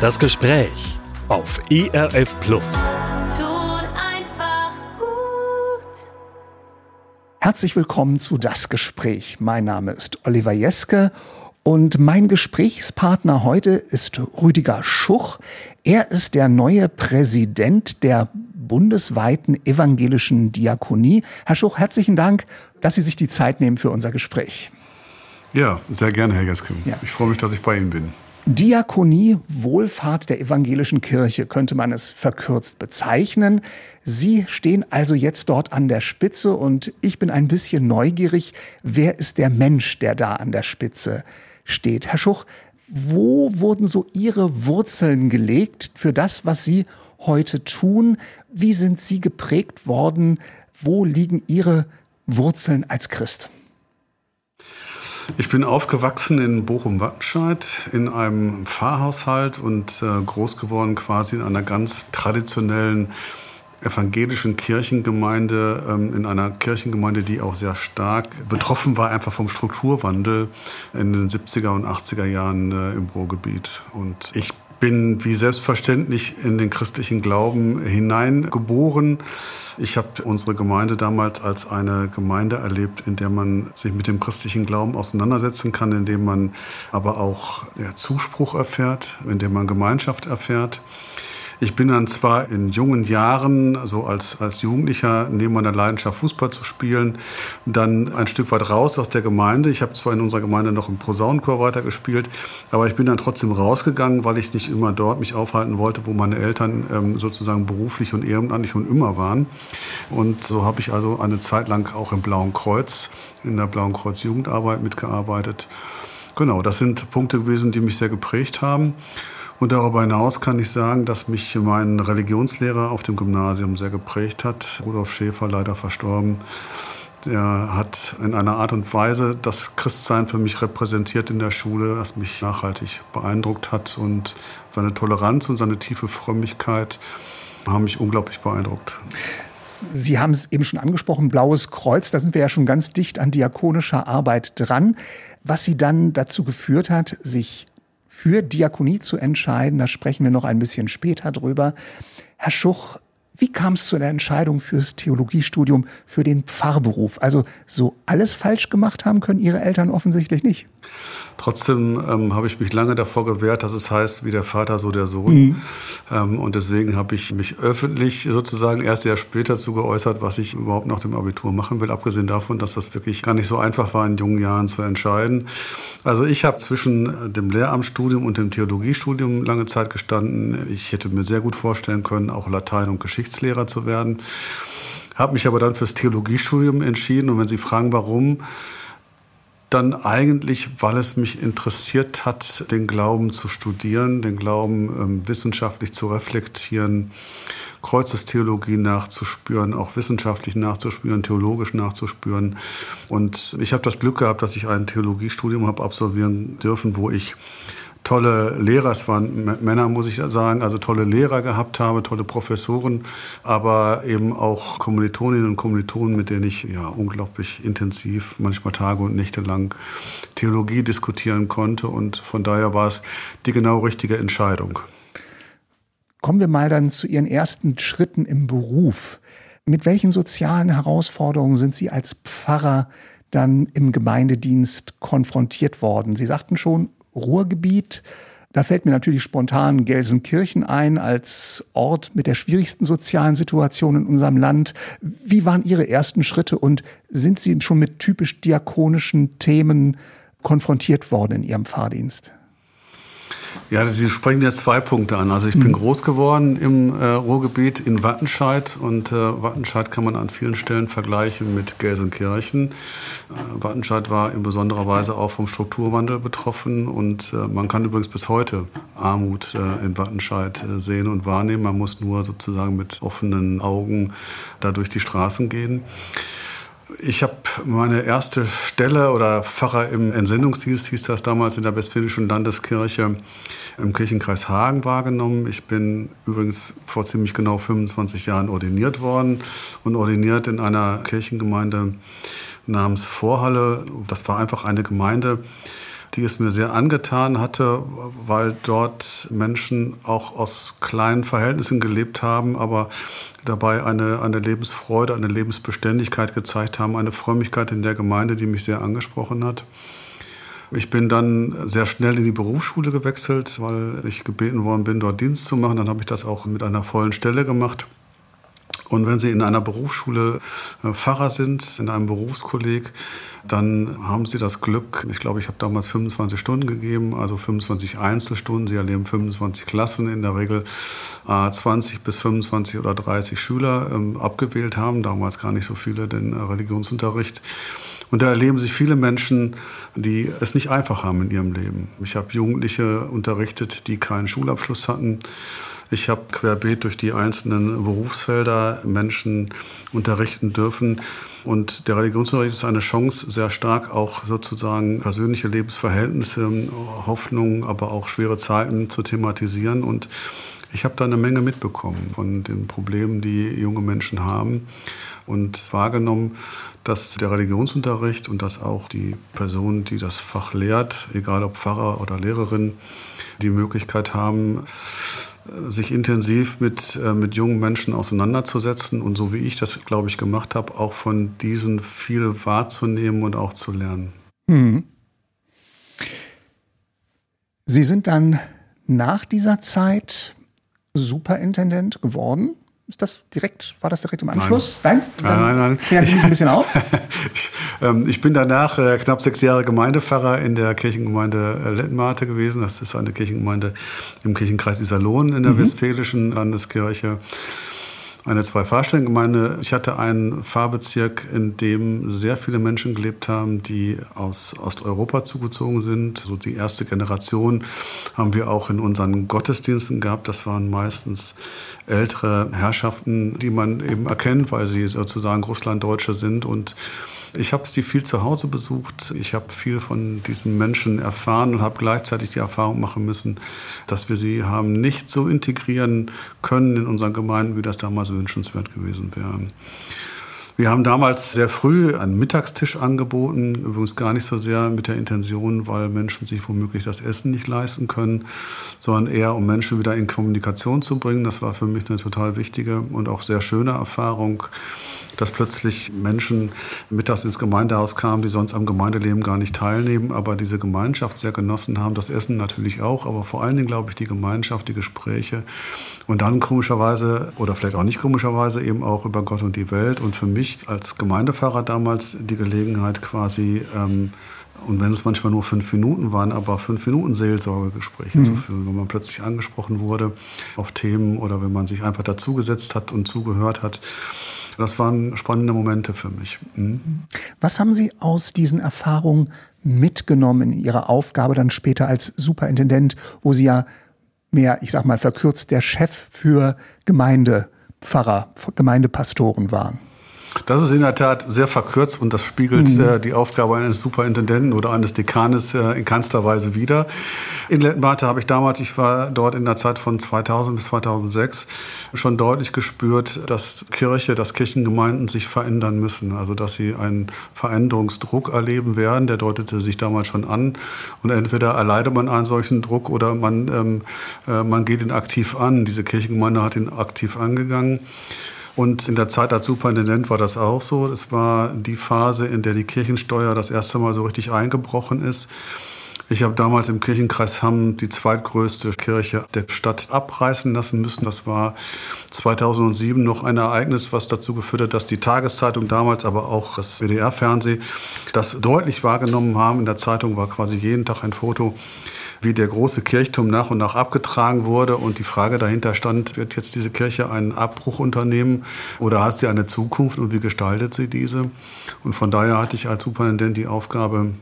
Das Gespräch auf ERF Plus. Tut einfach gut. Herzlich willkommen zu Das Gespräch. Mein Name ist Oliver Jeske und mein Gesprächspartner heute ist Rüdiger Schuch. Er ist der neue Präsident der bundesweiten evangelischen Diakonie. Herr Schuch, herzlichen Dank, dass Sie sich die Zeit nehmen für unser Gespräch. Ja, sehr gerne, Herr Jeske. Ja. Ich freue mich, dass ich bei Ihnen bin. Diakonie, Wohlfahrt der evangelischen Kirche könnte man es verkürzt bezeichnen. Sie stehen also jetzt dort an der Spitze und ich bin ein bisschen neugierig, wer ist der Mensch, der da an der Spitze steht? Herr Schuch, wo wurden so Ihre Wurzeln gelegt für das, was Sie heute tun? Wie sind Sie geprägt worden? Wo liegen Ihre Wurzeln als Christ? Ich bin aufgewachsen in Bochum-Wattenscheid in einem Pfarrhaushalt und äh, groß geworden quasi in einer ganz traditionellen evangelischen Kirchengemeinde, ähm, in einer Kirchengemeinde, die auch sehr stark betroffen war einfach vom Strukturwandel in den 70er und 80er Jahren äh, im Ruhrgebiet. Und ich bin wie selbstverständlich in den christlichen Glauben hineingeboren. Ich habe unsere Gemeinde damals als eine Gemeinde erlebt, in der man sich mit dem christlichen Glauben auseinandersetzen kann, in dem man aber auch Zuspruch erfährt, in dem man Gemeinschaft erfährt. Ich bin dann zwar in jungen Jahren, so als, als Jugendlicher, neben meiner Leidenschaft Fußball zu spielen, dann ein Stück weit raus aus der Gemeinde. Ich habe zwar in unserer Gemeinde noch im Posaunenchor weitergespielt, aber ich bin dann trotzdem rausgegangen, weil ich nicht immer dort mich aufhalten wollte, wo meine Eltern ähm, sozusagen beruflich und ehrenamtlich und immer waren. Und so habe ich also eine Zeit lang auch im Blauen Kreuz, in der Blauen Kreuz Jugendarbeit mitgearbeitet. Genau, das sind Punkte gewesen, die mich sehr geprägt haben. Und darüber hinaus kann ich sagen, dass mich mein Religionslehrer auf dem Gymnasium sehr geprägt hat. Rudolf Schäfer, leider verstorben. Der hat in einer Art und Weise das Christsein für mich repräsentiert in der Schule, das mich nachhaltig beeindruckt hat. Und seine Toleranz und seine tiefe Frömmigkeit haben mich unglaublich beeindruckt. Sie haben es eben schon angesprochen, Blaues Kreuz, da sind wir ja schon ganz dicht an diakonischer Arbeit dran, was Sie dann dazu geführt hat, sich für Diakonie zu entscheiden. Da sprechen wir noch ein bisschen später drüber. Herr Schuch, wie kam es zu der Entscheidung fürs Theologiestudium, für den Pfarrberuf? Also so alles falsch gemacht haben können Ihre Eltern offensichtlich nicht. Trotzdem ähm, habe ich mich lange davor gewehrt, dass es heißt, wie der Vater, so der Sohn. Mhm. Ähm, und deswegen habe ich mich öffentlich sozusagen erst sehr später dazu geäußert, was ich überhaupt nach dem Abitur machen will, abgesehen davon, dass das wirklich gar nicht so einfach war, in jungen Jahren zu entscheiden. Also ich habe zwischen dem Lehramtsstudium und dem Theologiestudium lange Zeit gestanden. Ich hätte mir sehr gut vorstellen können, auch Latein- und Geschichtslehrer zu werden. Habe mich aber dann fürs Theologiestudium entschieden. Und wenn Sie fragen, warum, dann eigentlich, weil es mich interessiert hat, den Glauben zu studieren, den Glauben ähm, wissenschaftlich zu reflektieren, Kreuzestheologie nachzuspüren, auch wissenschaftlich nachzuspüren, theologisch nachzuspüren. Und ich habe das Glück gehabt, dass ich ein Theologiestudium habe absolvieren dürfen, wo ich tolle Lehrer, es waren Männer, muss ich sagen, also tolle Lehrer gehabt habe, tolle Professoren, aber eben auch Kommilitoninnen und Kommilitonen, mit denen ich ja unglaublich intensiv, manchmal Tage und Nächte lang Theologie diskutieren konnte. Und von daher war es die genau richtige Entscheidung. Kommen wir mal dann zu Ihren ersten Schritten im Beruf. Mit welchen sozialen Herausforderungen sind Sie als Pfarrer dann im Gemeindedienst konfrontiert worden? Sie sagten schon, Ruhrgebiet. Da fällt mir natürlich spontan Gelsenkirchen ein als Ort mit der schwierigsten sozialen Situation in unserem Land. Wie waren Ihre ersten Schritte und sind Sie schon mit typisch diakonischen Themen konfrontiert worden in Ihrem Fahrdienst? Ja, Sie sprechen jetzt zwei Punkte an. Also ich bin mhm. groß geworden im äh, Ruhrgebiet in Wattenscheid und äh, Wattenscheid kann man an vielen Stellen vergleichen mit Gelsenkirchen. Äh, Wattenscheid war in besonderer Weise auch vom Strukturwandel betroffen und äh, man kann übrigens bis heute Armut äh, in Wattenscheid äh, sehen und wahrnehmen. Man muss nur sozusagen mit offenen Augen da durch die Straßen gehen. Ich habe meine erste Stelle oder Pfarrer im Entsendungsdienst, hieß das damals in der Westfälischen Landeskirche im Kirchenkreis Hagen wahrgenommen. Ich bin übrigens vor ziemlich genau 25 Jahren ordiniert worden und ordiniert in einer Kirchengemeinde namens Vorhalle. Das war einfach eine Gemeinde, die es mir sehr angetan hatte, weil dort Menschen auch aus kleinen Verhältnissen gelebt haben, aber dabei eine, eine Lebensfreude, eine Lebensbeständigkeit gezeigt haben, eine Frömmigkeit in der Gemeinde, die mich sehr angesprochen hat. Ich bin dann sehr schnell in die Berufsschule gewechselt, weil ich gebeten worden bin, dort Dienst zu machen. Dann habe ich das auch mit einer vollen Stelle gemacht. Und wenn Sie in einer Berufsschule äh, Pfarrer sind, in einem Berufskolleg, dann haben Sie das Glück, ich glaube, ich habe damals 25 Stunden gegeben, also 25 Einzelstunden. Sie erleben 25 Klassen, in der Regel 20 äh, bis 25 oder 30 Schüler ähm, abgewählt haben, damals gar nicht so viele, den äh, Religionsunterricht. Und da erleben sich viele Menschen, die es nicht einfach haben in ihrem Leben. Ich habe Jugendliche unterrichtet, die keinen Schulabschluss hatten ich habe querbeet durch die einzelnen Berufsfelder Menschen unterrichten dürfen. Und der Religionsunterricht ist eine Chance, sehr stark auch sozusagen persönliche Lebensverhältnisse, Hoffnungen, aber auch schwere Zeiten zu thematisieren. Und ich habe da eine Menge mitbekommen von den Problemen, die junge Menschen haben und wahrgenommen, dass der Religionsunterricht und dass auch die Person, die das Fach lehrt, egal ob Pfarrer oder Lehrerin, die Möglichkeit haben, sich intensiv mit, äh, mit jungen Menschen auseinanderzusetzen und so wie ich das, glaube ich, gemacht habe, auch von diesen viel wahrzunehmen und auch zu lernen. Hm. Sie sind dann nach dieser Zeit Superintendent geworden. Ist das direkt, war das direkt im Anschluss? Nein, nein, nein. nein. Sie mich ein bisschen auf. ich, ähm, ich bin danach äh, knapp sechs Jahre Gemeindepfarrer in der Kirchengemeinde äh, Lettenmate gewesen. Das ist eine Kirchengemeinde im Kirchenkreis Iserlohn in der mhm. Westfälischen Landeskirche eine Zwei-Fahrstellengemeinde. Ich hatte einen Fahrbezirk, in dem sehr viele Menschen gelebt haben, die aus Osteuropa zugezogen sind. So die erste Generation haben wir auch in unseren Gottesdiensten gehabt. Das waren meistens ältere Herrschaften, die man eben erkennt, weil sie sozusagen Russlanddeutsche sind und ich habe sie viel zu Hause besucht. Ich habe viel von diesen Menschen erfahren und habe gleichzeitig die Erfahrung machen müssen, dass wir sie haben nicht so integrieren können in unseren Gemeinden, wie das damals wünschenswert gewesen wäre. Wir haben damals sehr früh einen Mittagstisch angeboten, übrigens gar nicht so sehr mit der Intention, weil Menschen sich womöglich das Essen nicht leisten können, sondern eher um Menschen wieder in Kommunikation zu bringen. Das war für mich eine total wichtige und auch sehr schöne Erfahrung dass plötzlich Menschen mittags ins Gemeindehaus kamen, die sonst am Gemeindeleben gar nicht teilnehmen, aber diese Gemeinschaft sehr genossen haben. Das Essen natürlich auch, aber vor allen Dingen, glaube ich, die Gemeinschaft, die Gespräche und dann komischerweise oder vielleicht auch nicht komischerweise eben auch über Gott und die Welt. Und für mich als Gemeindepfarrer damals die Gelegenheit quasi, ähm, und wenn es manchmal nur fünf Minuten waren, aber fünf Minuten Seelsorgegespräche mhm. zu führen, wenn man plötzlich angesprochen wurde auf Themen oder wenn man sich einfach dazugesetzt hat und zugehört hat. Das waren spannende Momente für mich. Mhm. Was haben Sie aus diesen Erfahrungen mitgenommen in Ihrer Aufgabe dann später als Superintendent, wo Sie ja mehr, ich sag mal verkürzt, der Chef für Gemeindepfarrer, Gemeindepastoren waren? Das ist in der Tat sehr verkürzt und das spiegelt mhm. äh, die Aufgabe eines Superintendenten oder eines Dekanes äh, in keinster Weise wider. In Lettenbarte habe ich damals, ich war dort in der Zeit von 2000 bis 2006, schon deutlich gespürt, dass Kirche, dass Kirchengemeinden sich verändern müssen. Also dass sie einen Veränderungsdruck erleben werden. Der deutete sich damals schon an. Und entweder erleidet man einen solchen Druck oder man, ähm, äh, man geht ihn aktiv an. Diese Kirchengemeinde hat ihn aktiv angegangen. Und in der Zeit als Superintendent war das auch so. Es war die Phase, in der die Kirchensteuer das erste Mal so richtig eingebrochen ist. Ich habe damals im Kirchenkreis Hamm die zweitgrößte Kirche der Stadt abreißen lassen müssen. Das war 2007 noch ein Ereignis, was dazu geführt hat, dass die Tageszeitung damals, aber auch das WDR-Fernsehen das deutlich wahrgenommen haben. In der Zeitung war quasi jeden Tag ein Foto wie der große Kirchturm nach und nach abgetragen wurde und die Frage dahinter stand, wird jetzt diese Kirche einen Abbruch unternehmen oder hat sie eine Zukunft und wie gestaltet sie diese? Und von daher hatte ich als Superintendent die Aufgabe,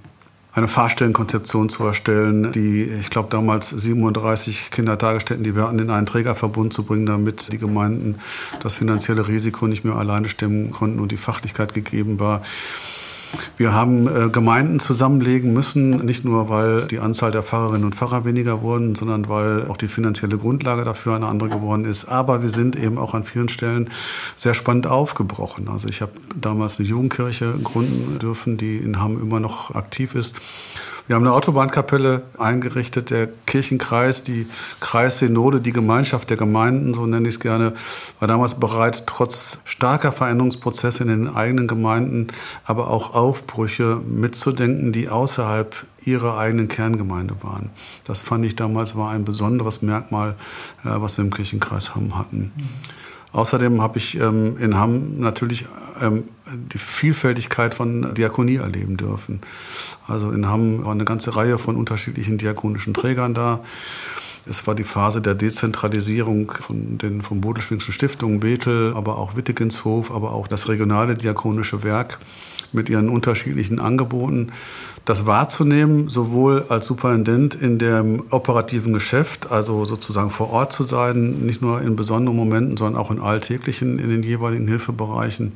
eine Fahrstellenkonzeption zu erstellen, die, ich glaube, damals 37 Kindertagesstätten, die wir hatten, in einen Trägerverbund zu bringen, damit die Gemeinden das finanzielle Risiko nicht mehr alleine stemmen konnten und die Fachlichkeit gegeben war. Wir haben äh, Gemeinden zusammenlegen müssen, nicht nur weil die Anzahl der Pfarrerinnen und Pfarrer weniger wurden, sondern weil auch die finanzielle Grundlage dafür eine andere geworden ist. Aber wir sind eben auch an vielen Stellen sehr spannend aufgebrochen. Also ich habe damals eine Jugendkirche gründen dürfen, die in Hamm immer noch aktiv ist Wir haben eine Autobahnkapelle eingerichtet, der Kirchenkreis, die Kreissynode, die Gemeinschaft der Gemeinden, so nenne ich es gerne, war damals bereit, trotz starker Veränderungsprozesse in den eigenen Gemeinden, aber auch Aufbrüche mitzudenken, die außerhalb ihrer eigenen Kerngemeinde waren. Das fand ich damals war ein besonderes Merkmal, äh, was wir im Kirchenkreis Hamm hatten. Mhm. Außerdem habe ich ähm, in Hamm natürlich ähm, die Vielfältigkeit von Diakonie erleben dürfen. Also in Hamm war eine ganze Reihe von unterschiedlichen diakonischen Trägern da. Es war die Phase der Dezentralisierung von den vom Bodelschwingschen Stiftungen Bethel, aber auch Wittegenshof, aber auch das regionale diakonische Werk mit ihren unterschiedlichen Angeboten das wahrzunehmen, sowohl als Superintendent in dem operativen Geschäft, also sozusagen vor Ort zu sein, nicht nur in besonderen Momenten, sondern auch in alltäglichen, in den jeweiligen Hilfebereichen.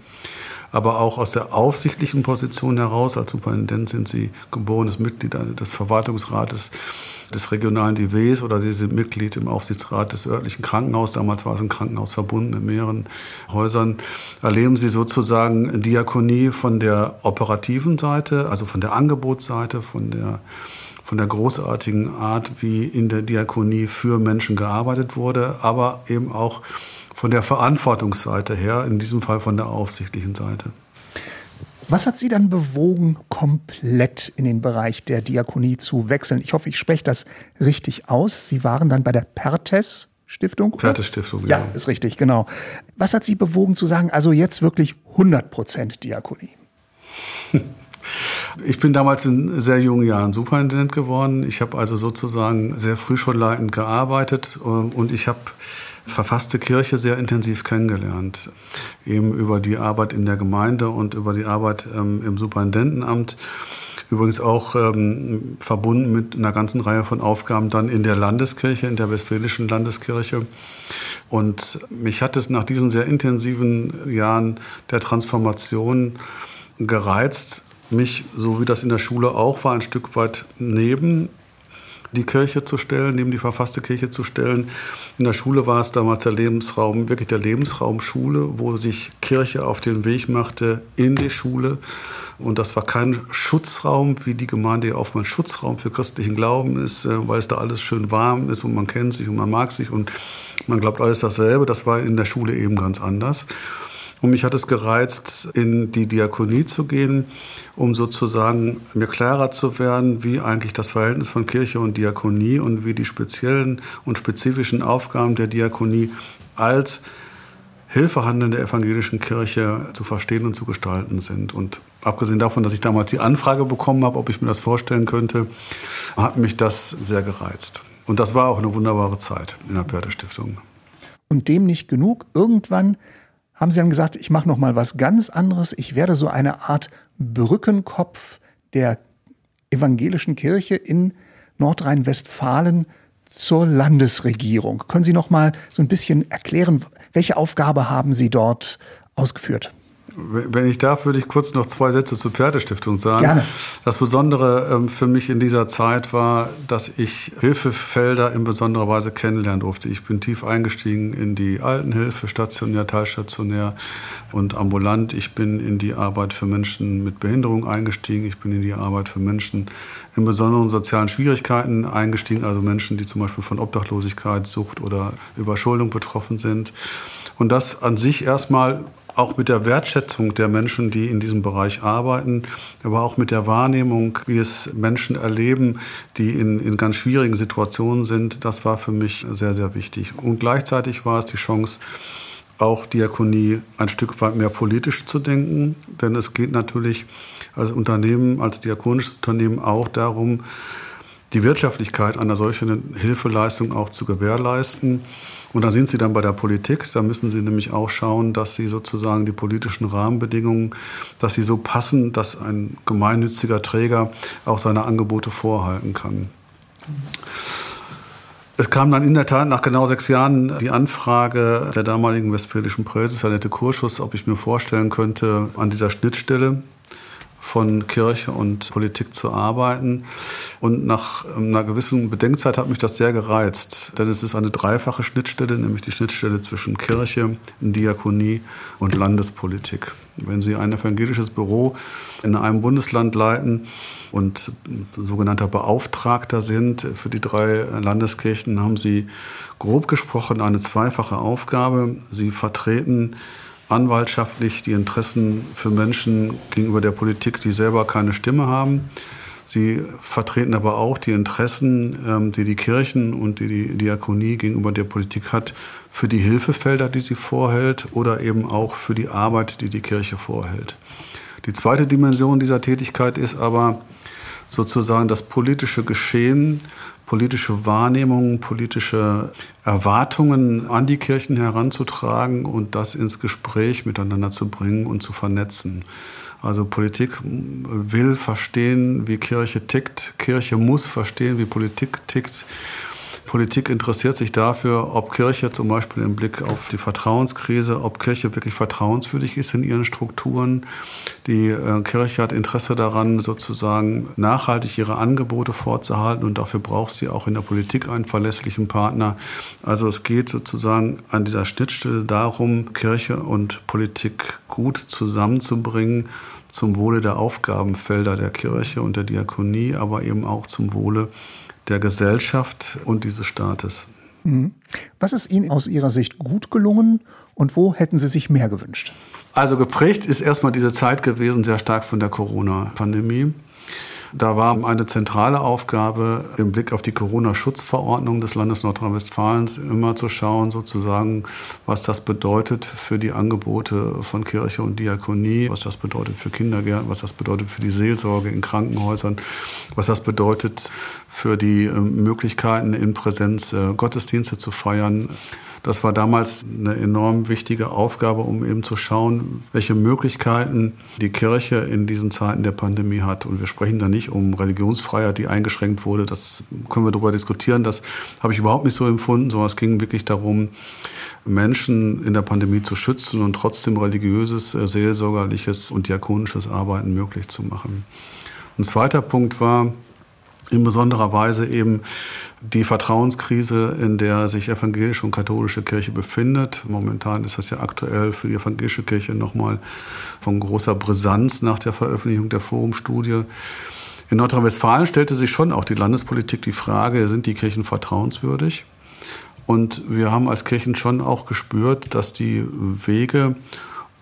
Aber auch aus der aufsichtlichen Position heraus, als Superintendent sind Sie geborenes Mitglied des Verwaltungsrates des regionalen DWs oder Sie sind Mitglied im Aufsichtsrat des örtlichen Krankenhauses. Damals war es ein Krankenhaus verbunden mit mehreren Häusern. Erleben Sie sozusagen Diakonie von der operativen Seite, also von der Angebotsseite, von der von der großartigen Art, wie in der Diakonie für Menschen gearbeitet wurde, aber eben auch von der Verantwortungsseite her, in diesem Fall von der aufsichtlichen Seite. Was hat Sie dann bewogen, komplett in den Bereich der Diakonie zu wechseln? Ich hoffe, ich spreche das richtig aus. Sie waren dann bei der Pertes Stiftung? Pertes Stiftung, ja. Ja, ist richtig, genau. Was hat Sie bewogen zu sagen, also jetzt wirklich 100 Prozent Diakonie? Ich bin damals in sehr jungen Jahren Superintendent geworden. Ich habe also sozusagen sehr früh schon leitend gearbeitet und ich habe verfasste Kirche sehr intensiv kennengelernt. Eben über die Arbeit in der Gemeinde und über die Arbeit ähm, im Superintendenamt. Übrigens auch ähm, verbunden mit einer ganzen Reihe von Aufgaben dann in der Landeskirche, in der Westfälischen Landeskirche. Und mich hat es nach diesen sehr intensiven Jahren der Transformation gereizt, mich, so wie das in der Schule auch war, ein Stück weit neben die Kirche zu stellen, neben die verfasste Kirche zu stellen. In der Schule war es damals der Lebensraum, wirklich der Lebensraum Schule, wo sich Kirche auf den Weg machte in die Schule. Und das war kein Schutzraum, wie die Gemeinde ja oftmals Schutzraum für christlichen Glauben ist, äh, weil es da alles schön warm ist und man kennt sich und man mag sich und man glaubt alles dasselbe. Das war in der Schule eben ganz anders. Und mich hat es gereizt, in die Diakonie zu gehen, um sozusagen mir klarer zu werden, wie eigentlich das Verhältnis von Kirche und Diakonie und wie die speziellen und spezifischen Aufgaben der Diakonie als Hilfehandeln der evangelischen Kirche zu verstehen und zu gestalten sind. Und abgesehen davon, dass ich damals die Anfrage bekommen habe, ob ich mir das vorstellen könnte, hat mich das sehr gereizt. Und das war auch eine wunderbare Zeit in der Pörte Stiftung. Und dem nicht genug. Irgendwann haben sie dann gesagt, ich mache noch mal was ganz anderes. Ich werde so eine Art Brückenkopf der evangelischen Kirche in Nordrhein-Westfalen zur Landesregierung. Können Sie noch mal so ein bisschen erklären, welche Aufgabe haben Sie dort ausgeführt? Wenn ich darf, würde ich kurz noch zwei Sätze zur Pferdestiftung sagen. Gerne. Das Besondere ähm, für mich in dieser Zeit war, dass ich Hilfefelder in besonderer Weise kennenlernen durfte. Ich bin tief eingestiegen in die Altenhilfe, stationär, teilstationär und ambulant. Ich bin in die Arbeit für Menschen mit Behinderung eingestiegen. Ich bin in die Arbeit für Menschen in besonderen sozialen Schwierigkeiten eingestiegen, also Menschen, die zum Beispiel von Obdachlosigkeit, Sucht oder Überschuldung betroffen sind. Und das an sich erstmal auch mit der Wertschätzung der Menschen, die in diesem Bereich arbeiten, aber auch mit der Wahrnehmung, wie es Menschen erleben, die in, in ganz schwierigen Situationen sind, das war für mich sehr, sehr wichtig. Und gleichzeitig war es die Chance, auch Diakonie ein Stück weit mehr politisch zu denken, denn es geht natürlich als Unternehmen, als diakonisches Unternehmen auch darum, die Wirtschaftlichkeit einer solchen Hilfeleistung auch zu gewährleisten. Und da sind Sie dann bei der Politik. Da müssen Sie nämlich auch schauen, dass Sie sozusagen die politischen Rahmenbedingungen, dass sie so passen, dass ein gemeinnütziger Träger auch seine Angebote vorhalten kann. Es kam dann in der Tat nach genau sechs Jahren die Anfrage der damaligen westfälischen Präses, Annette Kurschus, ob ich mir vorstellen könnte, an dieser Schnittstelle von Kirche und Politik zu arbeiten. Und nach einer gewissen Bedenkzeit hat mich das sehr gereizt, denn es ist eine dreifache Schnittstelle, nämlich die Schnittstelle zwischen Kirche, Diakonie und Landespolitik. Wenn Sie ein evangelisches Büro in einem Bundesland leiten und sogenannter Beauftragter sind für die drei Landeskirchen, haben Sie grob gesprochen eine zweifache Aufgabe. Sie vertreten anwaltschaftlich die Interessen für Menschen gegenüber der Politik, die selber keine Stimme haben. Sie vertreten aber auch die Interessen, ähm, die die Kirchen und die die Diakonie gegenüber der Politik hat, für die Hilfefelder, die sie vorhält oder eben auch für die Arbeit, die die Kirche vorhält. Die zweite Dimension dieser Tätigkeit ist aber sozusagen das politische Geschehen, politische Wahrnehmungen, politische Erwartungen an die Kirchen heranzutragen und das ins Gespräch miteinander zu bringen und zu vernetzen. Also Politik will verstehen, wie Kirche tickt. Kirche muss verstehen, wie Politik tickt. Politik interessiert sich dafür, ob Kirche zum Beispiel im Blick auf die Vertrauenskrise, ob Kirche wirklich vertrauenswürdig ist in ihren Strukturen. Die äh, Kirche hat Interesse daran, sozusagen nachhaltig ihre Angebote fortzuhalten und dafür braucht sie auch in der Politik einen verlässlichen Partner. Also es geht sozusagen an dieser Schnittstelle darum, Kirche und Politik gut zusammenzubringen zum Wohle der Aufgabenfelder der Kirche und der Diakonie, aber eben auch zum Wohle der Gesellschaft und dieses Staates. Mhm. Was ist Ihnen aus Ihrer Sicht gut gelungen und wo hätten Sie sich mehr gewünscht? Also geprägt ist erstmal diese Zeit gewesen sehr stark von der Corona-Pandemie. Da war eine zentrale Aufgabe im Blick auf die Corona-Schutzverordnung des Landes Nordrhein-Westfalens immer zu schauen, sozusagen, was das bedeutet für die Angebote von Kirche und Diakonie, was das bedeutet für Kindergärten, was das bedeutet für die Seelsorge in Krankenhäusern, was das bedeutet für die ähm, Möglichkeiten in Präsenz äh, Gottesdienste zu feiern. Das war damals eine enorm wichtige Aufgabe, um eben zu schauen, welche Möglichkeiten die Kirche in diesen Zeiten der Pandemie hat. Und wir sprechen da nicht um Religionsfreiheit, die eingeschränkt wurde. Das können wir darüber diskutieren. Das habe ich überhaupt nicht so empfunden, sondern es ging wirklich darum, Menschen in der Pandemie zu schützen und trotzdem religiöses, äh, seelsorgerliches und diakonisches Arbeiten möglich zu machen. Ein zweiter Punkt war in besonderer Weise eben die Vertrauenskrise, in der sich evangelische und katholische Kirche befindet. Momentan ist das ja aktuell für die evangelische Kirche nochmal von großer Brisanz nach der Veröffentlichung der Forumstudie. In Nordrhein-Westfalen stellte sich schon auch die Landespolitik die Frage, sind die Kirchen vertrauenswürdig? Und wir haben als Kirchen schon auch gespürt, dass die Wege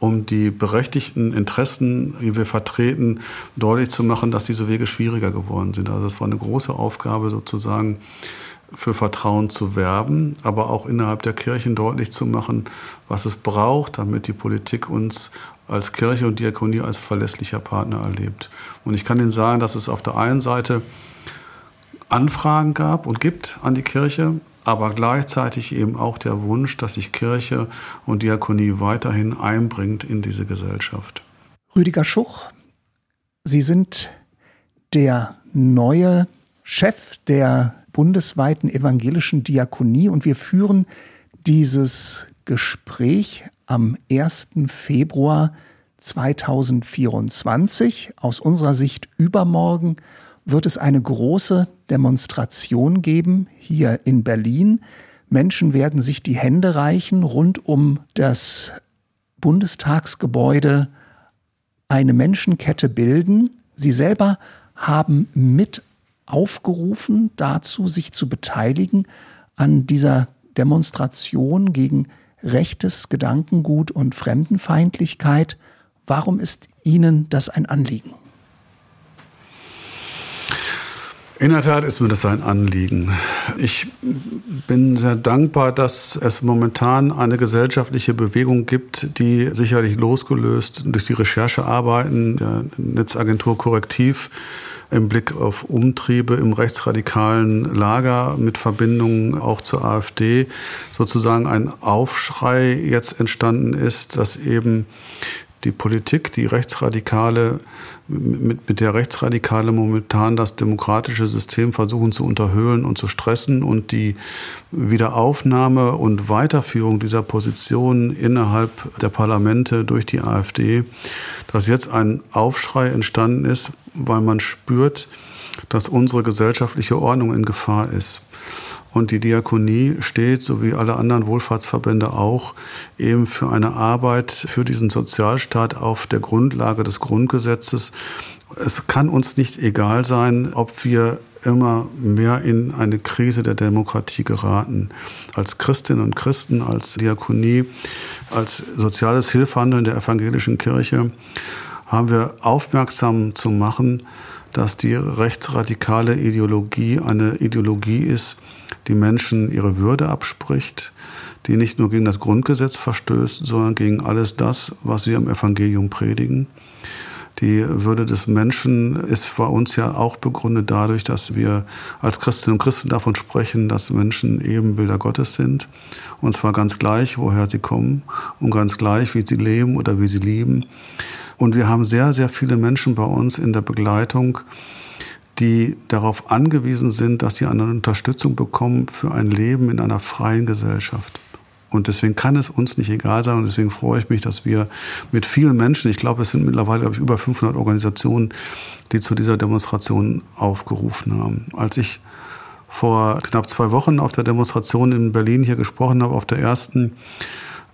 um die berechtigten Interessen, die wir vertreten, deutlich zu machen, dass diese Wege schwieriger geworden sind. Also es war eine große Aufgabe sozusagen für Vertrauen zu werben, aber auch innerhalb der Kirchen deutlich zu machen, was es braucht, damit die Politik uns als Kirche und Diakonie als verlässlicher Partner erlebt. Und ich kann Ihnen sagen, dass es auf der einen Seite Anfragen gab und gibt an die Kirche, aber gleichzeitig eben auch der Wunsch, dass sich Kirche und Diakonie weiterhin einbringt in diese Gesellschaft. Rüdiger Schuch, Sie sind der neue Chef der bundesweiten evangelischen Diakonie und wir führen dieses Gespräch am 1. Februar 2024. Aus unserer Sicht übermorgen wird es eine große Demonstration geben hier in Berlin. Menschen werden sich die Hände reichen, rund um das Bundestagsgebäude eine Menschenkette bilden. Sie selber haben mit aufgerufen dazu, sich zu beteiligen an dieser Demonstration gegen rechtes Gedankengut und Fremdenfeindlichkeit. Warum ist Ihnen das ein Anliegen? In der Tat ist mir das ein Anliegen. Ich bin sehr dankbar, dass es momentan eine gesellschaftliche Bewegung gibt, die sicherlich losgelöst durch die Recherchearbeiten der Netzagentur Korrektiv im Blick auf Umtriebe im rechtsradikalen Lager mit Verbindungen auch zur AfD sozusagen ein Aufschrei jetzt entstanden ist, dass eben die Politik, die Rechtsradikale, mit, mit der Rechtsradikale momentan das demokratische System versuchen zu unterhöhlen und zu stressen und die Wiederaufnahme und Weiterführung dieser Position innerhalb der Parlamente durch die AfD, dass jetzt ein Aufschrei entstanden ist, weil man spürt, dass unsere gesellschaftliche Ordnung in Gefahr ist. Und die Diakonie steht, so wie alle anderen Wohlfahrtsverbände auch, eben für eine Arbeit für diesen Sozialstaat auf der Grundlage des Grundgesetzes. Es kann uns nicht egal sein, ob wir immer mehr in eine Krise der Demokratie geraten. Als Christinnen und Christen, als Diakonie, als soziales Hilfhandeln der evangelischen Kirche haben wir aufmerksam zu machen, dass die rechtsradikale Ideologie eine Ideologie ist, die Menschen ihre Würde abspricht, die nicht nur gegen das Grundgesetz verstößt, sondern gegen alles das, was wir im Evangelium predigen. Die Würde des Menschen ist bei uns ja auch begründet dadurch, dass wir als Christinnen und Christen davon sprechen, dass Menschen Ebenbilder Gottes sind. Und zwar ganz gleich, woher sie kommen und ganz gleich, wie sie leben oder wie sie lieben. Und wir haben sehr, sehr viele Menschen bei uns in der Begleitung, die darauf angewiesen sind, dass sie eine Unterstützung bekommen für ein Leben in einer freien Gesellschaft. Und deswegen kann es uns nicht egal sein und deswegen freue ich mich, dass wir mit vielen Menschen, ich glaube, es sind mittlerweile glaube ich, über 500 Organisationen, die zu dieser Demonstration aufgerufen haben. Als ich vor knapp zwei Wochen auf der Demonstration in Berlin hier gesprochen habe, auf der ersten,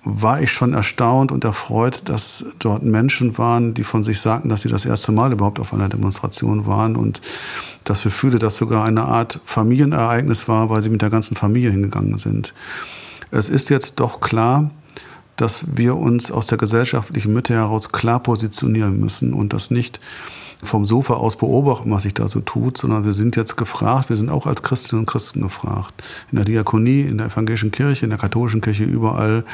war ich schon erstaunt und erfreut, dass dort Menschen waren, die von sich sagten, dass sie das erste Mal überhaupt auf einer Demonstration waren und dass wir fühlen, dass sogar eine Art Familienereignis war, weil sie mit der ganzen Familie hingegangen sind. Es ist jetzt doch klar, dass wir uns aus der gesellschaftlichen Mitte heraus klar positionieren müssen und das nicht vom Sofa aus beobachten, was sich da so tut, sondern wir sind jetzt gefragt, wir sind auch als Christinnen und Christen gefragt, in der Diakonie, in der evangelischen Kirche, in der katholischen Kirche, überall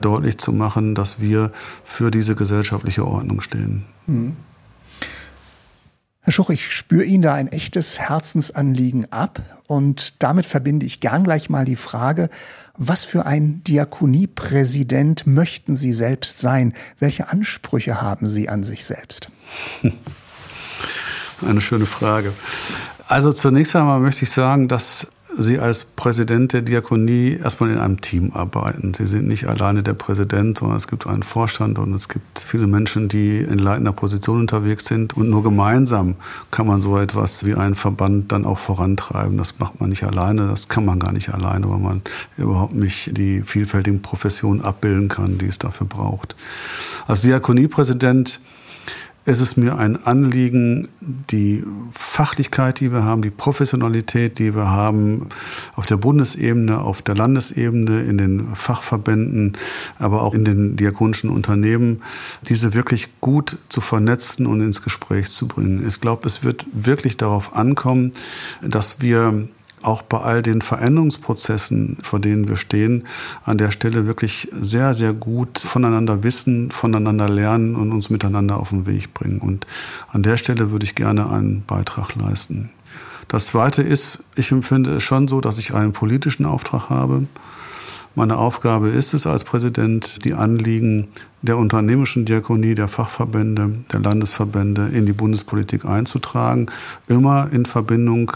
deutlich zu machen, dass wir für diese gesellschaftliche Ordnung stehen. Mhm. Herr Schuch, ich spüre Ihnen da ein echtes Herzensanliegen ab und damit verbinde ich gern gleich mal die Frage, was für ein Diakoniepräsident möchten Sie selbst sein? Welche Ansprüche haben Sie an sich selbst? Eine schöne Frage. Also zunächst einmal möchte ich sagen, dass Sie als Präsident der Diakonie erstmal in einem Team arbeiten. Sie sind nicht alleine der Präsident, sondern es gibt einen Vorstand und es gibt viele Menschen, die in leitender Position unterwegs sind. Und nur gemeinsam kann man so etwas wie einen Verband dann auch vorantreiben. Das macht man nicht alleine, das kann man gar nicht alleine, weil man überhaupt nicht die vielfältigen Professionen abbilden kann, die es dafür braucht. Als Diakoniepräsident es ist mir ein Anliegen, die Fachlichkeit, die wir haben, die Professionalität, die wir haben auf der Bundesebene, auf der Landesebene, in den Fachverbänden, aber auch in den diakonischen Unternehmen, diese wirklich gut zu vernetzen und ins Gespräch zu bringen. Ich glaube, es wird wirklich darauf ankommen, dass wir auch bei all den Veränderungsprozessen, vor denen wir stehen, an der Stelle wirklich sehr, sehr gut voneinander wissen, voneinander lernen und uns miteinander auf den Weg bringen. Und an der Stelle würde ich gerne einen Beitrag leisten. Das Zweite ist, ich empfinde es schon so, dass ich einen politischen Auftrag habe. Meine Aufgabe ist es als Präsident, die Anliegen der unternehmischen Diakonie, der Fachverbände, der Landesverbände in die Bundespolitik einzutragen, immer in Verbindung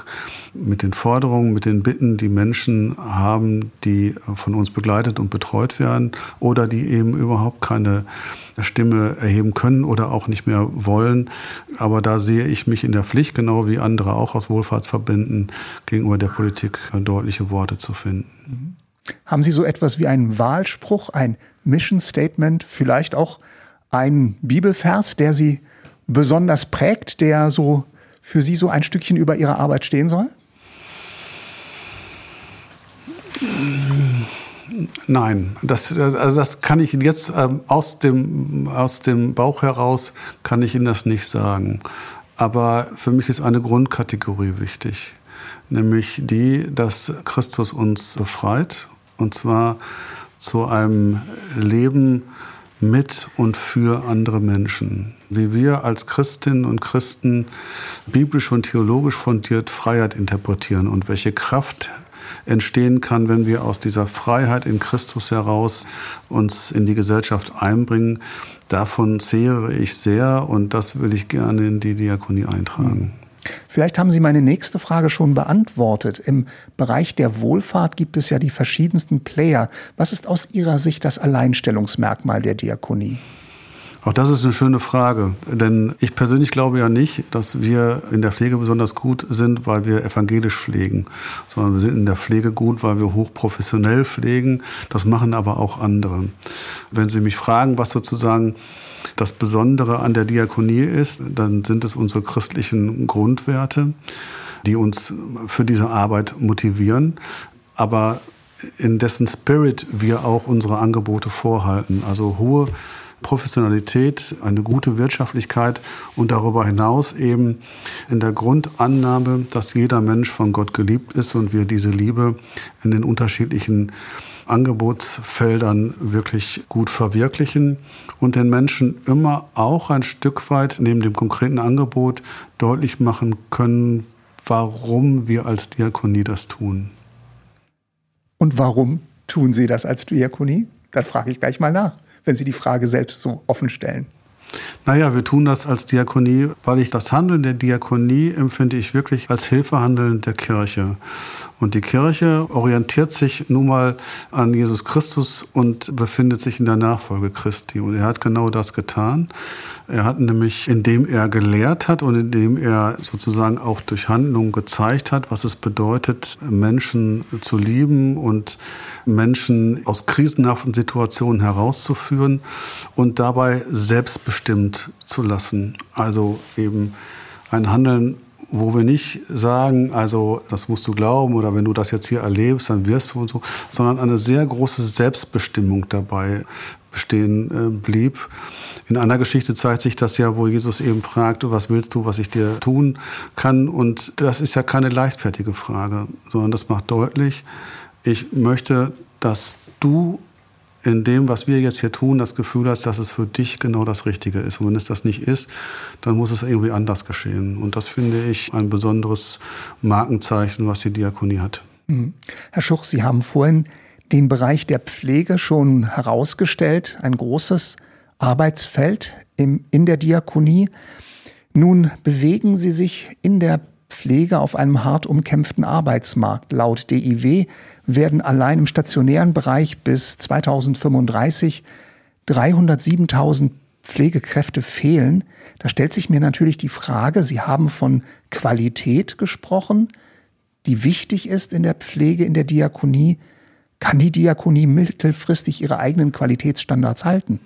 mit den Forderungen, mit den Bitten, die Menschen haben, die von uns begleitet und betreut werden oder die eben überhaupt keine Stimme erheben können oder auch nicht mehr wollen. Aber da sehe ich mich in der Pflicht, genau wie andere auch aus Wohlfahrtsverbänden, gegenüber der Politik deutliche Worte zu finden. Haben Sie so etwas wie einen Wahlspruch, ein Mission Statement, vielleicht auch einen Bibelvers, der Sie besonders prägt, der so für Sie so ein Stückchen über Ihre Arbeit stehen soll? Nein, das, also das kann ich jetzt ähm, aus, dem, aus dem Bauch heraus kann ich Ihnen das nicht sagen. Aber für mich ist eine Grundkategorie wichtig, nämlich die, dass Christus uns befreit und zwar zu einem Leben mit und für andere Menschen. Wie wir als Christinnen und Christen biblisch und theologisch fundiert Freiheit interpretieren und welche Kraft entstehen kann, wenn wir aus dieser Freiheit in Christus heraus uns in die Gesellschaft einbringen. Davon zehre ich sehr und das will ich gerne in die Diakonie eintragen. Vielleicht haben Sie meine nächste Frage schon beantwortet. Im Bereich der Wohlfahrt gibt es ja die verschiedensten Player. Was ist aus Ihrer Sicht das Alleinstellungsmerkmal der Diakonie? Auch das ist eine schöne Frage, denn ich persönlich glaube ja nicht, dass wir in der Pflege besonders gut sind, weil wir evangelisch pflegen, sondern wir sind in der Pflege gut, weil wir hochprofessionell pflegen. Das machen aber auch andere. Wenn Sie mich fragen, was sozusagen das Besondere an der Diakonie ist, dann sind es unsere christlichen Grundwerte, die uns für diese Arbeit motivieren. Aber in dessen Spirit wir auch unsere Angebote vorhalten. Also hohe Professionalität, eine gute Wirtschaftlichkeit und darüber hinaus eben in der Grundannahme, dass jeder Mensch von Gott geliebt ist und wir diese Liebe in den unterschiedlichen Angebotsfeldern wirklich gut verwirklichen und den Menschen immer auch ein Stück weit neben dem konkreten Angebot deutlich machen können, warum wir als Diakonie das tun. Und warum tun Sie das als Diakonie? Dann frage ich gleich mal nach wenn Sie die Frage selbst so offen stellen? Naja, wir tun das als Diakonie, weil ich das Handeln der Diakonie empfinde ich wirklich als Hilfehandeln der Kirche. Und die Kirche orientiert sich nun mal an Jesus Christus und befindet sich in der Nachfolge Christi. Und er hat genau das getan. Er hat nämlich, indem er gelehrt hat und indem er sozusagen auch durch Handlungen gezeigt hat, was es bedeutet, Menschen zu lieben und Menschen aus krisenhaften Situationen herauszuführen und dabei selbstbestimmt zu lassen. Also eben ein Handeln wo wir nicht sagen, also das musst du glauben oder wenn du das jetzt hier erlebst, dann wirst du und so, sondern eine sehr große Selbstbestimmung dabei bestehen äh, blieb. In einer Geschichte zeigt sich das ja, wo Jesus eben fragt, was willst du, was ich dir tun kann? Und das ist ja keine leichtfertige Frage, sondern das macht deutlich, ich möchte, dass du in dem, was wir jetzt hier tun, das Gefühl hast, dass es für dich genau das Richtige ist. Und wenn es das nicht ist, dann muss es irgendwie anders geschehen. Und das finde ich ein besonderes Markenzeichen, was die Diakonie hat. Mhm. Herr Schuch, Sie haben vorhin den Bereich der Pflege schon herausgestellt, ein großes Arbeitsfeld in der Diakonie. Nun bewegen Sie sich in der Pflege auf einem hart umkämpften Arbeitsmarkt. Laut DIW werden allein im stationären Bereich bis 2035 307.000 Pflegekräfte fehlen. Da stellt sich mir natürlich die Frage, Sie haben von Qualität gesprochen, die wichtig ist in der Pflege, in der Diakonie. Kann die Diakonie mittelfristig ihre eigenen Qualitätsstandards halten?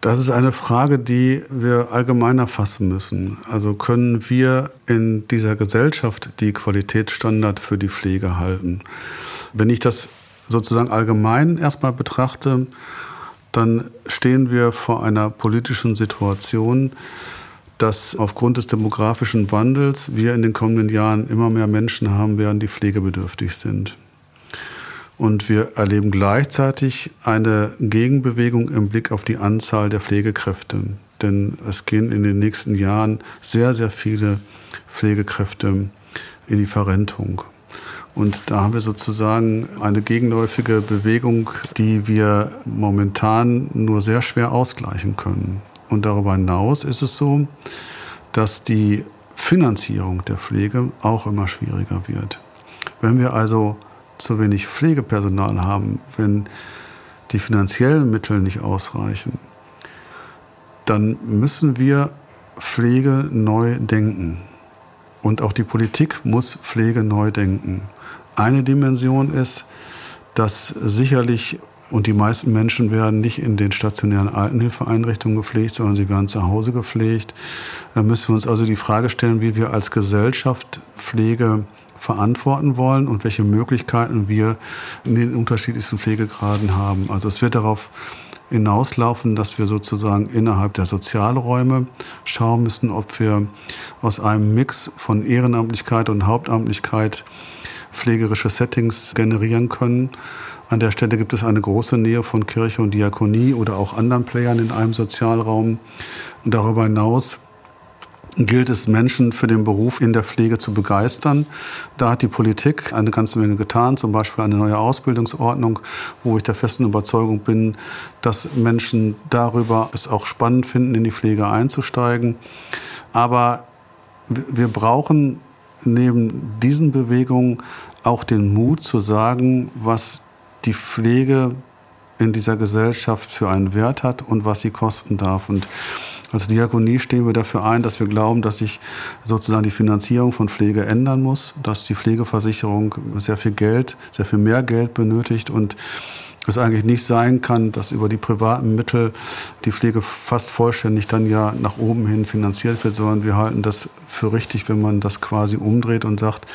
Das ist eine Frage, die wir allgemeiner fassen müssen. Also können wir in dieser Gesellschaft die Qualitätsstandard für die Pflege halten? Wenn ich das sozusagen allgemein erstmal betrachte, dann stehen wir vor einer politischen Situation, dass aufgrund des demografischen Wandels wir in den kommenden Jahren immer mehr Menschen haben werden, die pflegebedürftig sind. Und wir erleben gleichzeitig eine Gegenbewegung im Blick auf die Anzahl der Pflegekräfte. Denn es gehen in den nächsten Jahren sehr, sehr viele Pflegekräfte in die Verrentung. Und da haben wir sozusagen eine gegenläufige Bewegung, die wir momentan nur sehr schwer ausgleichen können. Und darüber hinaus ist es so, dass die Finanzierung der Pflege auch immer schwieriger wird. Wenn wir also zu wenig Pflegepersonal haben, wenn die finanziellen Mittel nicht ausreichen, dann müssen wir Pflege neu denken. Und auch die Politik muss Pflege neu denken. Eine Dimension ist, dass sicherlich, und die meisten Menschen werden nicht in den stationären Altenhilfeeinrichtungen gepflegt, sondern sie werden zu Hause gepflegt. Da müssen wir uns also die Frage stellen, wie wir als Gesellschaft Pflege verantworten wollen und welche Möglichkeiten wir in den unterschiedlichsten Pflegegraden haben. Also es wird darauf hinauslaufen, dass wir sozusagen innerhalb der Sozialräume schauen müssen, ob wir aus einem Mix von Ehrenamtlichkeit und Hauptamtlichkeit pflegerische Settings generieren können. An der Stelle gibt es eine große Nähe von Kirche und Diakonie oder auch anderen Playern in einem Sozialraum. Und darüber hinaus gilt es, Menschen für den Beruf in der Pflege zu begeistern. Da hat die Politik eine ganze Menge getan, zum Beispiel eine neue Ausbildungsordnung, wo ich der festen Überzeugung bin, dass Menschen darüber es auch spannend finden, in die Pflege einzusteigen. Aber wir brauchen neben diesen Bewegungen auch den Mut zu sagen, was die Pflege in dieser Gesellschaft für einen Wert hat und was sie kosten darf. Und als Diakonie stehen wir dafür ein, dass wir glauben, dass sich sozusagen die Finanzierung von Pflege ändern muss, dass die Pflegeversicherung sehr viel Geld, sehr viel mehr Geld benötigt und es eigentlich nicht sein kann, dass über die privaten Mittel die Pflege fast vollständig dann ja nach oben hin finanziert wird, sondern wir halten das für richtig, wenn man das quasi umdreht und sagt,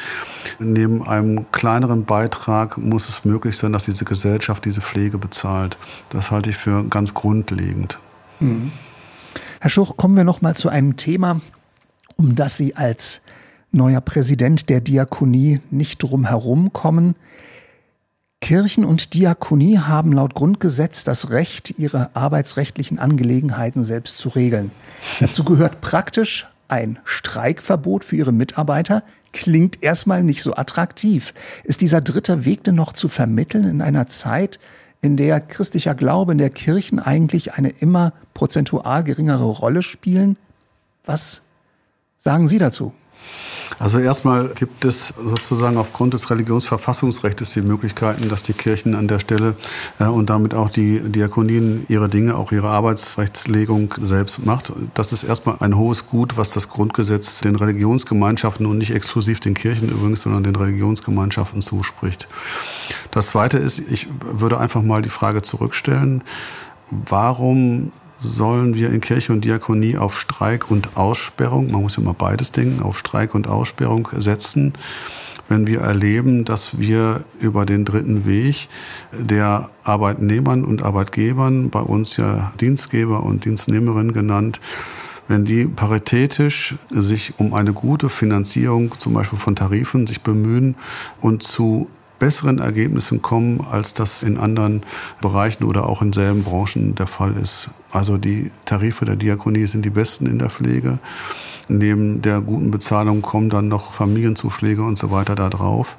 neben einem kleineren Beitrag muss es möglich sein, dass diese Gesellschaft diese Pflege bezahlt. Das halte ich für ganz grundlegend. Mhm. Herr Schuch, kommen wir noch mal zu einem Thema, um das Sie als neuer Präsident der Diakonie nicht drum herum kommen. Kirchen und Diakonie haben laut Grundgesetz das Recht, ihre arbeitsrechtlichen Angelegenheiten selbst zu regeln. Dazu gehört praktisch ein Streikverbot für ihre Mitarbeiter. Klingt erstmal nicht so attraktiv. Ist dieser dritte Weg denn noch zu vermitteln in einer Zeit, in der christlicher Glaube in der Kirchen eigentlich eine immer prozentual geringere Rolle spielen. Was sagen Sie dazu? Also erstmal gibt es sozusagen aufgrund des Religionsverfassungsrechts die Möglichkeiten, dass die Kirchen an der Stelle äh, und damit auch die Diakonien ihre Dinge, auch ihre Arbeitsrechtslegung selbst macht. Das ist erstmal ein hohes Gut, was das Grundgesetz den Religionsgemeinschaften und nicht exklusiv den Kirchen übrigens, sondern den Religionsgemeinschaften zuspricht. Das Zweite ist, ich würde einfach mal die Frage zurückstellen, warum sollen wir in Kirche und Diakonie auf Streik und Aussperrung, man muss ja immer beides denken, auf Streik und Aussperrung setzen, wenn wir erleben, dass wir über den dritten Weg der Arbeitnehmern und Arbeitgebern, bei uns ja Dienstgeber und Dienstnehmerinnen genannt, wenn die paritätisch sich um eine gute Finanzierung zum Beispiel von Tarifen sich bemühen und zu besseren Ergebnissen kommen, als das in anderen Bereichen oder auch in selben Branchen der Fall ist. Also die Tarife der Diakonie sind die besten in der Pflege. Neben der guten Bezahlung kommen dann noch Familienzuschläge und so weiter da drauf.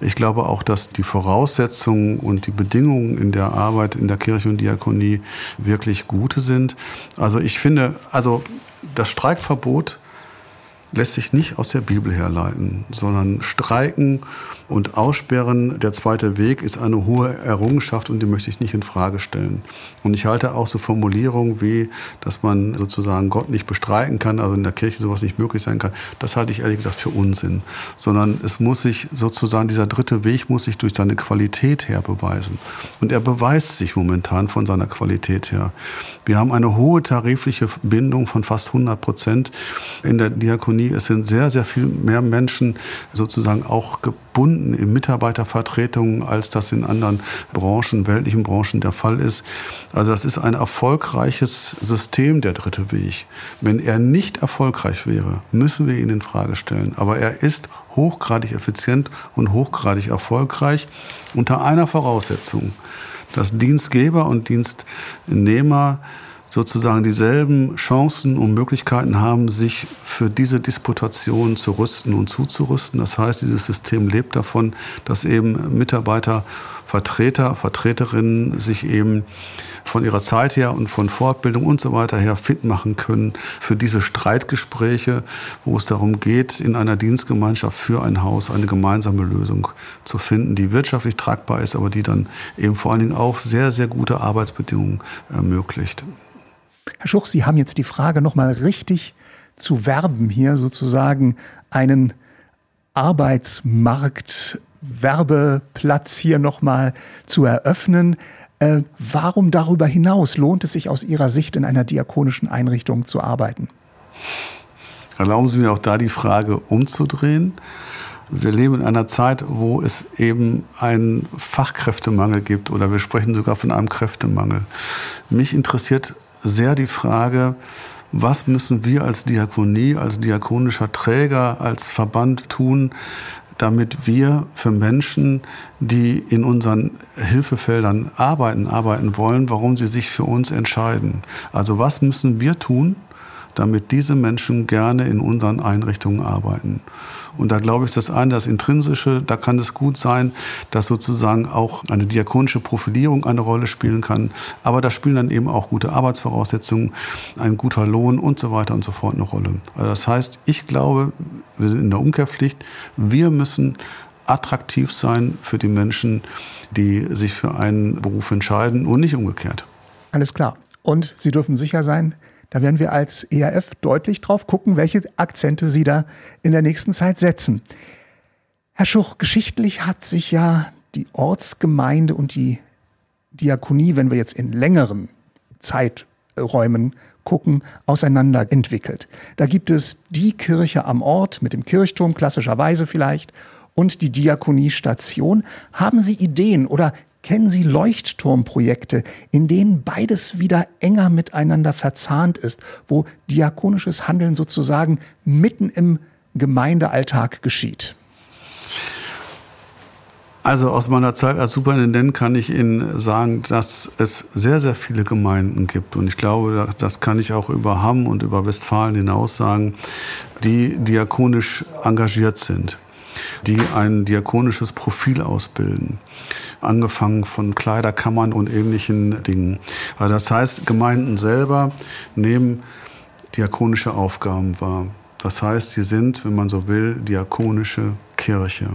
Ich glaube auch, dass die Voraussetzungen und die Bedingungen in der Arbeit in der Kirche und Diakonie wirklich gute sind. Also ich finde, also das Streikverbot lässt sich nicht aus der Bibel herleiten, sondern Streiken und Aussperren, der zweite Weg, ist eine hohe Errungenschaft und die möchte ich nicht in Frage stellen. Und ich halte auch so Formulierungen wie, dass man sozusagen Gott nicht bestreiten kann, also in der Kirche sowas nicht möglich sein kann, das halte ich ehrlich gesagt für Unsinn. Sondern es muss sich sozusagen, dieser dritte Weg muss sich durch seine Qualität her beweisen. Und er beweist sich momentan von seiner Qualität her. Wir haben eine hohe tarifliche Bindung von fast 100 Prozent in der Diakonie. Es sind sehr, sehr viel mehr Menschen sozusagen auch gebunden gebunden in Mitarbeitervertretungen, als das in anderen Branchen, weltlichen Branchen der Fall ist. Also das ist ein erfolgreiches System, der dritte Weg. Wenn er nicht erfolgreich wäre, müssen wir ihn in Frage stellen. Aber er ist hochgradig effizient und hochgradig erfolgreich unter einer Voraussetzung, dass Dienstgeber und Dienstnehmer sozusagen dieselben Chancen und Möglichkeiten haben, sich für diese Disputation zu rüsten und zuzurüsten. Das heißt, dieses System lebt davon, dass eben Mitarbeiter, Vertreter, Vertreterinnen sich eben von ihrer Zeit her und von Fortbildung und so weiter her fit machen können für diese Streitgespräche, wo es darum geht, in einer Dienstgemeinschaft für ein Haus eine gemeinsame Lösung zu finden, die wirtschaftlich tragbar ist, aber die dann eben vor allen Dingen auch sehr, sehr gute Arbeitsbedingungen ermöglicht. Herr Schuch, Sie haben jetzt die Frage nochmal richtig zu werben, hier sozusagen einen Arbeitsmarkt, Werbeplatz hier nochmal zu eröffnen. Äh, warum darüber hinaus lohnt es sich aus Ihrer Sicht in einer diakonischen Einrichtung zu arbeiten? Erlauben Sie mir auch da die Frage umzudrehen. Wir leben in einer Zeit, wo es eben einen Fachkräftemangel gibt oder wir sprechen sogar von einem Kräftemangel. Mich interessiert sehr die Frage, was müssen wir als Diakonie, als diakonischer Träger, als Verband tun, damit wir für Menschen, die in unseren Hilfefeldern arbeiten, arbeiten wollen, warum sie sich für uns entscheiden. Also was müssen wir tun, damit diese Menschen gerne in unseren Einrichtungen arbeiten. Und da glaube ich, das eine, das Intrinsische, da kann es gut sein, dass sozusagen auch eine diakonische Profilierung eine Rolle spielen kann. Aber da spielen dann eben auch gute Arbeitsvoraussetzungen, ein guter Lohn und so weiter und so fort eine Rolle. Also das heißt, ich glaube, wir sind in der Umkehrpflicht. Wir müssen attraktiv sein für die Menschen, die sich für einen Beruf entscheiden und nicht umgekehrt. Alles klar. Und Sie dürfen sicher sein, da werden wir als ERF deutlich drauf gucken, welche Akzente Sie da in der nächsten Zeit setzen. Herr Schuch, geschichtlich hat sich ja die Ortsgemeinde und die Diakonie, wenn wir jetzt in längeren Zeiträumen gucken, auseinander entwickelt. Da gibt es die Kirche am Ort mit dem Kirchturm, klassischerweise vielleicht, und die Diakoniestation. Haben Sie Ideen oder Kennen Sie Leuchtturmprojekte, in denen beides wieder enger miteinander verzahnt ist, wo diakonisches Handeln sozusagen mitten im Gemeindealltag geschieht? Also aus meiner Zeit als Superintendent kann ich Ihnen sagen, dass es sehr, sehr viele Gemeinden gibt. Und ich glaube, das kann ich auch über Hamm und über Westfalen hinaus sagen, die diakonisch engagiert sind die ein diakonisches Profil ausbilden. Angefangen von Kleiderkammern und ähnlichen Dingen. Also das heißt, Gemeinden selber nehmen diakonische Aufgaben wahr. Das heißt, sie sind, wenn man so will, diakonische Kirche.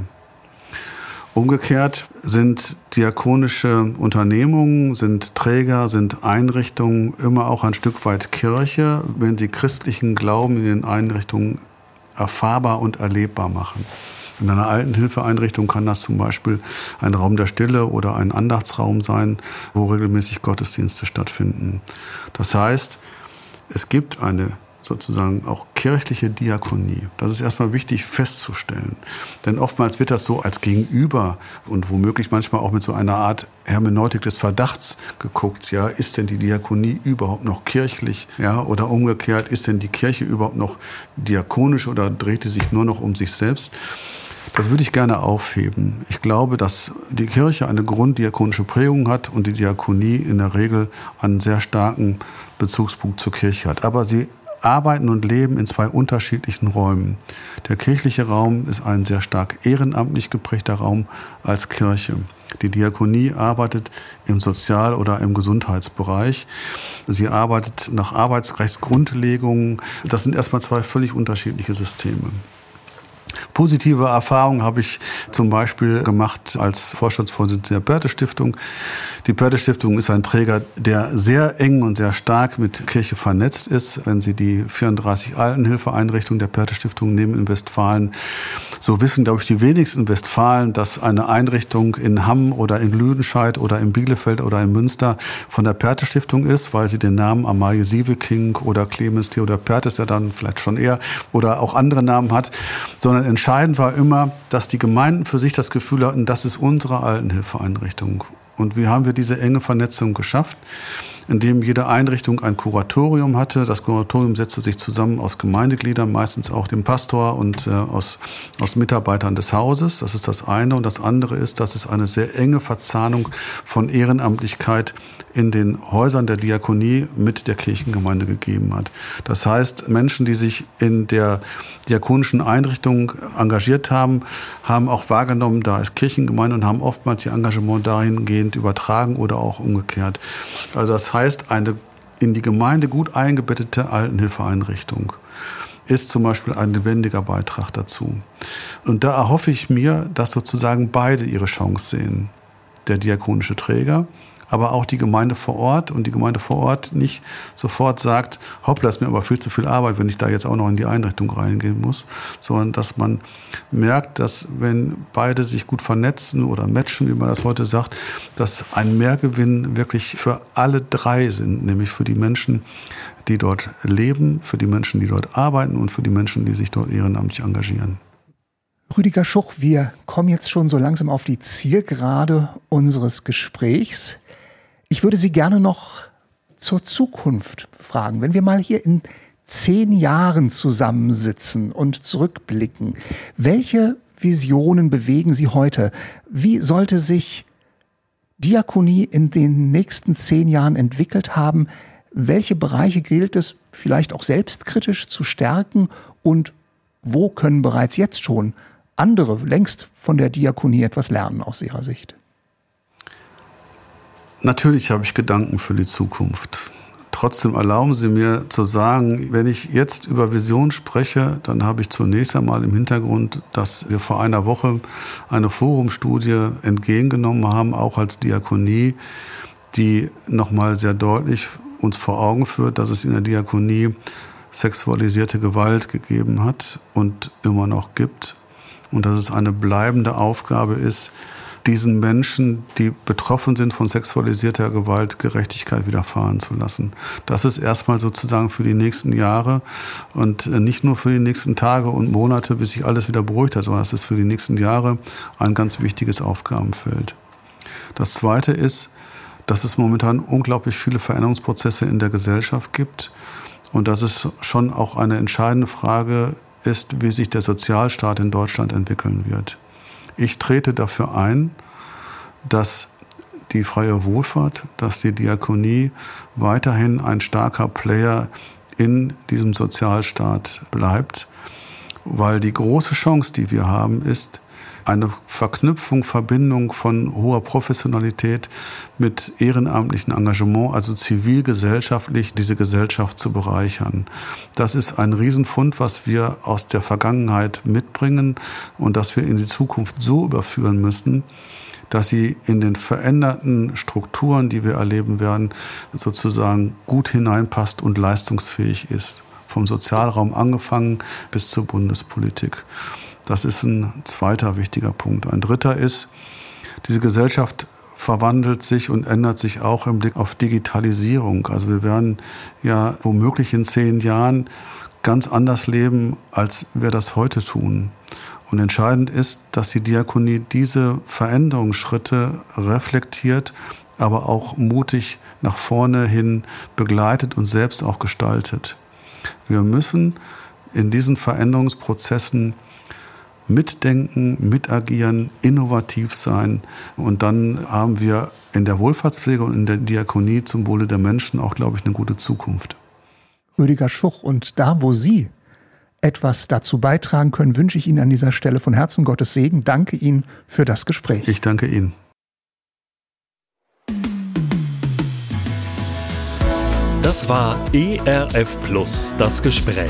Umgekehrt sind diakonische Unternehmungen, sind Träger, sind Einrichtungen immer auch ein Stück weit Kirche, wenn sie christlichen Glauben in den Einrichtungen erfahrbar und erlebbar machen. In einer Altenhilfeeinrichtung kann das zum Beispiel ein Raum der Stille oder ein Andachtsraum sein, wo regelmäßig Gottesdienste stattfinden. Das heißt, es gibt eine sozusagen auch kirchliche Diakonie. Das ist erstmal wichtig festzustellen. Denn oftmals wird das so als Gegenüber und womöglich manchmal auch mit so einer Art Hermeneutik des Verdachts geguckt. Ja, ist denn die Diakonie überhaupt noch kirchlich? Ja, oder umgekehrt, ist denn die Kirche überhaupt noch diakonisch oder dreht sie sich nur noch um sich selbst? Das würde ich gerne aufheben. Ich glaube, dass die Kirche eine grunddiakonische Prägung hat und die Diakonie in der Regel einen sehr starken Bezugspunkt zur Kirche hat. Aber sie arbeiten und leben in zwei unterschiedlichen Räumen. Der kirchliche Raum ist ein sehr stark ehrenamtlich geprägter Raum als Kirche. Die Diakonie arbeitet im Sozial- oder im Gesundheitsbereich. Sie arbeitet nach Arbeitsrechtsgrundlegungen. Das sind erstmal zwei völlig unterschiedliche Systeme. Positive Erfahrungen habe ich zum Beispiel gemacht als Vorstandsvorsitzender der Pörte Stiftung. Die Pörte Stiftung ist ein Träger, der sehr eng und sehr stark mit Kirche vernetzt ist. Wenn Sie die 34 Altenhilfeeinrichtungen der Pörte Stiftung nehmen in Westfalen, so wissen, glaube ich, die wenigsten Westfalen, dass eine Einrichtung in Hamm oder in Lüdenscheid oder in Bielefeld oder in Münster von der Pörte Stiftung ist, weil sie den Namen Amalie Sieveking oder Clemens Theodor Pertes ja dann vielleicht schon eher oder auch andere Namen hat, sondern entscheidend war immer, dass die Gemeinden für sich das Gefühl hatten, das ist unsere Altenhilfeeinrichtung. Und wie haben wir diese enge Vernetzung geschafft? in dem jede Einrichtung ein Kuratorium hatte. Das Kuratorium setzte sich zusammen aus Gemeindegliedern, meistens auch dem Pastor und äh, aus, aus Mitarbeitern des Hauses. Das ist das eine. Und das andere ist, dass es eine sehr enge Verzahnung von Ehrenamtlichkeit in den Häusern der Diakonie mit der Kirchengemeinde gegeben hat. Das heißt, Menschen, die sich in der diakonischen Einrichtung engagiert haben, haben auch wahrgenommen, da ist Kirchengemeinde und haben oftmals ihr Engagement dahingehend übertragen oder auch umgekehrt. Also das heißt, eine in die Gemeinde gut eingebettete Altenhilfeeinrichtung ist zum Beispiel ein lebendiger Beitrag dazu. Und da erhoffe ich mir, dass sozusagen beide ihre Chance sehen. Der diakonische Träger aber auch die Gemeinde vor Ort und die Gemeinde vor Ort nicht sofort sagt, hoppla, ist mir aber viel zu viel Arbeit, wenn ich da jetzt auch noch in die Einrichtung reingehen muss, sondern dass man merkt, dass wenn beide sich gut vernetzen oder matchen, wie man das heute sagt, dass ein Mehrgewinn wirklich für alle drei sind, nämlich für die Menschen, die dort leben, für die Menschen, die dort arbeiten und für die Menschen, die sich dort ehrenamtlich engagieren. Rüdiger Schuch, wir kommen jetzt schon so langsam auf die Zielgerade unseres Gesprächs. Ich würde Sie gerne noch zur Zukunft fragen. Wenn wir mal hier in zehn Jahren zusammensitzen und zurückblicken, welche Visionen bewegen Sie heute? Wie sollte sich Diakonie in den nächsten zehn Jahren entwickelt haben? Welche Bereiche gilt es vielleicht auch selbstkritisch zu stärken? Und wo können bereits jetzt schon andere längst von der Diakonie etwas lernen aus Ihrer Sicht? Natürlich habe ich Gedanken für die Zukunft. Trotzdem erlauben Sie mir zu sagen, wenn ich jetzt über Vision spreche, dann habe ich zunächst einmal im Hintergrund, dass wir vor einer Woche eine Forumstudie entgegengenommen haben, auch als Diakonie, die nochmal sehr deutlich uns vor Augen führt, dass es in der Diakonie sexualisierte Gewalt gegeben hat und immer noch gibt und dass es eine bleibende Aufgabe ist, diesen Menschen, die betroffen sind von sexualisierter Gewalt, Gerechtigkeit widerfahren zu lassen. Das ist erstmal sozusagen für die nächsten Jahre und nicht nur für die nächsten Tage und Monate, bis sich alles wieder beruhigt hat, sondern es ist für die nächsten Jahre ein ganz wichtiges Aufgabenfeld. Das Zweite ist, dass es momentan unglaublich viele Veränderungsprozesse in der Gesellschaft gibt und dass es schon auch eine entscheidende Frage ist, wie sich der Sozialstaat in Deutschland entwickeln wird. Ich trete dafür ein, dass die freie Wohlfahrt, dass die Diakonie weiterhin ein starker Player in diesem Sozialstaat bleibt, weil die große Chance, die wir haben, ist, eine Verknüpfung, Verbindung von hoher Professionalität mit ehrenamtlichem Engagement, also zivilgesellschaftlich diese Gesellschaft zu bereichern. Das ist ein Riesenfund, was wir aus der Vergangenheit mitbringen und das wir in die Zukunft so überführen müssen, dass sie in den veränderten Strukturen, die wir erleben werden, sozusagen gut hineinpasst und leistungsfähig ist. Vom Sozialraum angefangen bis zur Bundespolitik. Das ist ein zweiter wichtiger Punkt. Ein dritter ist, diese Gesellschaft verwandelt sich und ändert sich auch im Blick auf Digitalisierung. Also wir werden ja womöglich in zehn Jahren ganz anders leben, als wir das heute tun. Und entscheidend ist, dass die Diakonie diese Veränderungsschritte reflektiert, aber auch mutig nach vorne hin begleitet und selbst auch gestaltet. Wir müssen in diesen Veränderungsprozessen mitdenken, mitagieren, innovativ sein. Und dann haben wir in der Wohlfahrtspflege und in der Diakonie zum Wohle der Menschen auch, glaube ich, eine gute Zukunft. Rüdiger Schuch, und da, wo Sie etwas dazu beitragen können, wünsche ich Ihnen an dieser Stelle von Herzen Gottes Segen. Danke Ihnen für das Gespräch. Ich danke Ihnen. Das war ERF Plus, das Gespräch.